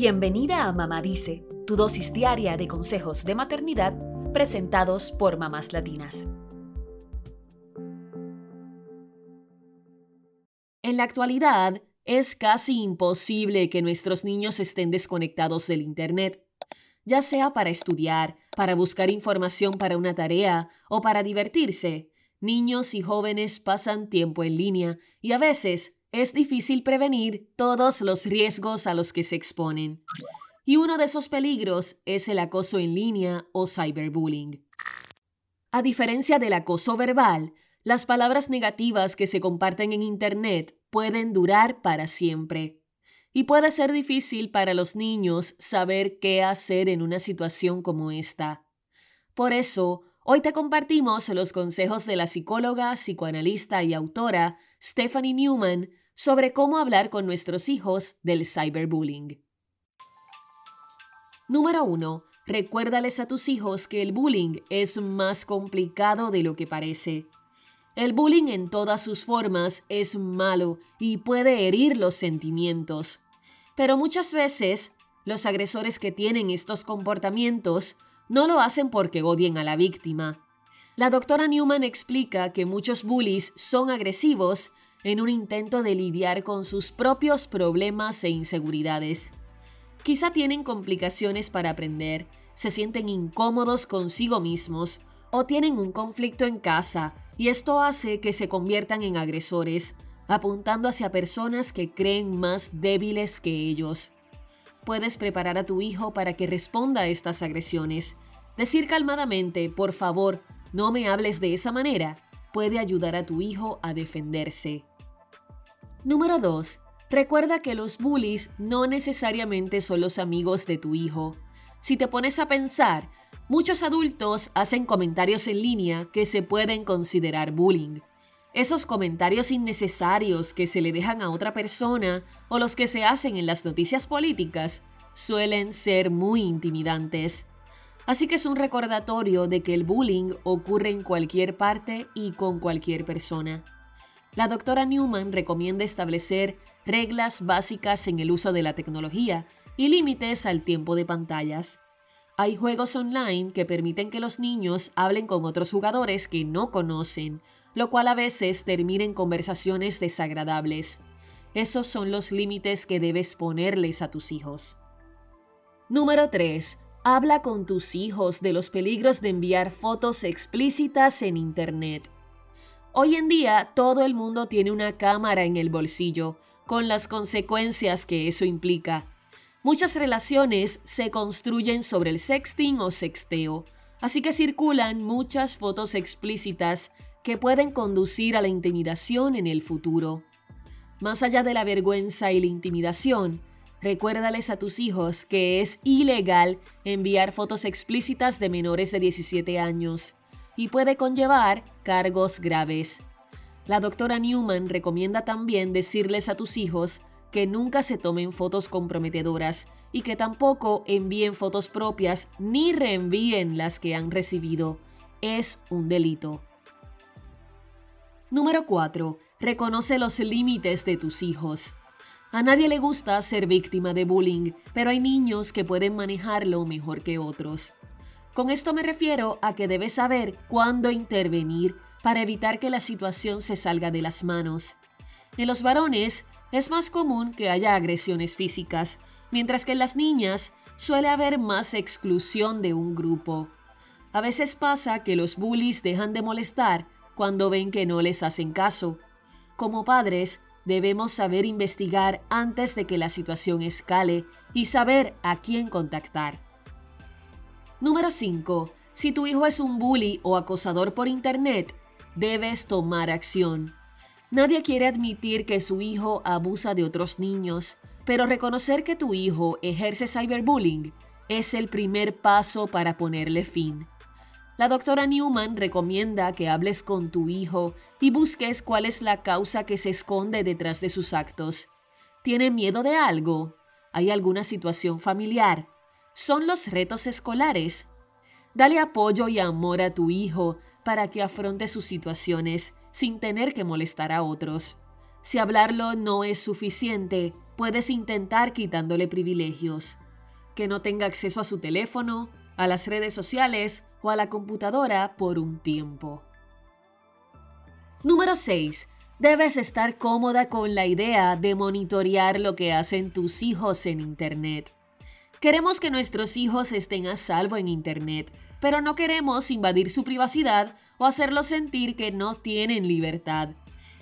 Bienvenida a Mamá Dice, tu dosis diaria de consejos de maternidad presentados por mamás latinas. En la actualidad, es casi imposible que nuestros niños estén desconectados del Internet, ya sea para estudiar, para buscar información para una tarea o para divertirse. Niños y jóvenes pasan tiempo en línea y a veces es difícil prevenir todos los riesgos a los que se exponen. Y uno de esos peligros es el acoso en línea o cyberbullying. A diferencia del acoso verbal, las palabras negativas que se comparten en Internet pueden durar para siempre. Y puede ser difícil para los niños saber qué hacer en una situación como esta. Por eso, hoy te compartimos los consejos de la psicóloga, psicoanalista y autora Stephanie Newman sobre cómo hablar con nuestros hijos del cyberbullying. Número 1. Recuérdales a tus hijos que el bullying es más complicado de lo que parece. El bullying en todas sus formas es malo y puede herir los sentimientos. Pero muchas veces, los agresores que tienen estos comportamientos no lo hacen porque odien a la víctima. La doctora Newman explica que muchos bullies son agresivos en un intento de lidiar con sus propios problemas e inseguridades. Quizá tienen complicaciones para aprender, se sienten incómodos consigo mismos o tienen un conflicto en casa y esto hace que se conviertan en agresores, apuntando hacia personas que creen más débiles que ellos. Puedes preparar a tu hijo para que responda a estas agresiones. Decir calmadamente, por favor, no me hables de esa manera, puede ayudar a tu hijo a defenderse. Número 2. Recuerda que los bullies no necesariamente son los amigos de tu hijo. Si te pones a pensar, muchos adultos hacen comentarios en línea que se pueden considerar bullying. Esos comentarios innecesarios que se le dejan a otra persona o los que se hacen en las noticias políticas suelen ser muy intimidantes. Así que es un recordatorio de que el bullying ocurre en cualquier parte y con cualquier persona. La doctora Newman recomienda establecer reglas básicas en el uso de la tecnología y límites al tiempo de pantallas. Hay juegos online que permiten que los niños hablen con otros jugadores que no conocen, lo cual a veces termina en conversaciones desagradables. Esos son los límites que debes ponerles a tus hijos. Número 3. Habla con tus hijos de los peligros de enviar fotos explícitas en Internet. Hoy en día todo el mundo tiene una cámara en el bolsillo, con las consecuencias que eso implica. Muchas relaciones se construyen sobre el sexting o sexteo, así que circulan muchas fotos explícitas que pueden conducir a la intimidación en el futuro. Más allá de la vergüenza y la intimidación, recuérdales a tus hijos que es ilegal enviar fotos explícitas de menores de 17 años y puede conllevar cargos graves. La doctora Newman recomienda también decirles a tus hijos que nunca se tomen fotos comprometedoras y que tampoco envíen fotos propias ni reenvíen las que han recibido. Es un delito. Número 4. Reconoce los límites de tus hijos. A nadie le gusta ser víctima de bullying, pero hay niños que pueden manejarlo mejor que otros. Con esto me refiero a que debes saber cuándo intervenir para evitar que la situación se salga de las manos. En los varones es más común que haya agresiones físicas, mientras que en las niñas suele haber más exclusión de un grupo. A veces pasa que los bullies dejan de molestar cuando ven que no les hacen caso. Como padres, debemos saber investigar antes de que la situación escale y saber a quién contactar. Número 5. Si tu hijo es un bully o acosador por Internet, debes tomar acción. Nadie quiere admitir que su hijo abusa de otros niños, pero reconocer que tu hijo ejerce cyberbullying es el primer paso para ponerle fin. La doctora Newman recomienda que hables con tu hijo y busques cuál es la causa que se esconde detrás de sus actos. ¿Tiene miedo de algo? ¿Hay alguna situación familiar? Son los retos escolares. Dale apoyo y amor a tu hijo para que afronte sus situaciones sin tener que molestar a otros. Si hablarlo no es suficiente, puedes intentar quitándole privilegios. Que no tenga acceso a su teléfono, a las redes sociales o a la computadora por un tiempo. Número 6. Debes estar cómoda con la idea de monitorear lo que hacen tus hijos en Internet. Queremos que nuestros hijos estén a salvo en Internet, pero no queremos invadir su privacidad o hacerlos sentir que no tienen libertad.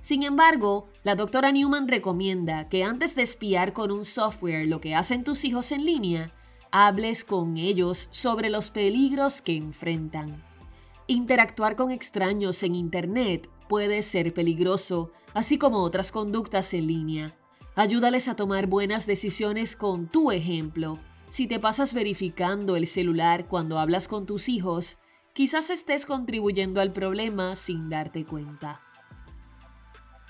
Sin embargo, la doctora Newman recomienda que antes de espiar con un software lo que hacen tus hijos en línea, hables con ellos sobre los peligros que enfrentan. Interactuar con extraños en Internet puede ser peligroso, así como otras conductas en línea. Ayúdales a tomar buenas decisiones con tu ejemplo. Si te pasas verificando el celular cuando hablas con tus hijos, quizás estés contribuyendo al problema sin darte cuenta.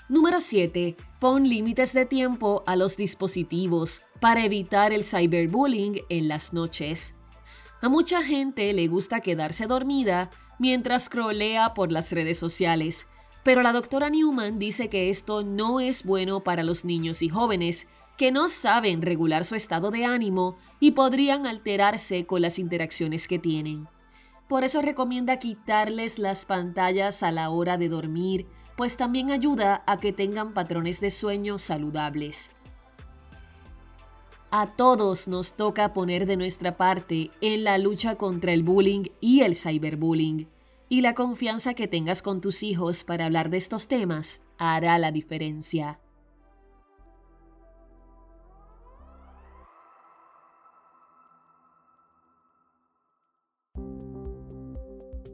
Número 7. Pon límites de tiempo a los dispositivos para evitar el cyberbullying en las noches. A mucha gente le gusta quedarse dormida mientras scrollea por las redes sociales, pero la doctora Newman dice que esto no es bueno para los niños y jóvenes que no saben regular su estado de ánimo y podrían alterarse con las interacciones que tienen. Por eso recomienda quitarles las pantallas a la hora de dormir, pues también ayuda a que tengan patrones de sueño saludables. A todos nos toca poner de nuestra parte en la lucha contra el bullying y el cyberbullying, y la confianza que tengas con tus hijos para hablar de estos temas hará la diferencia.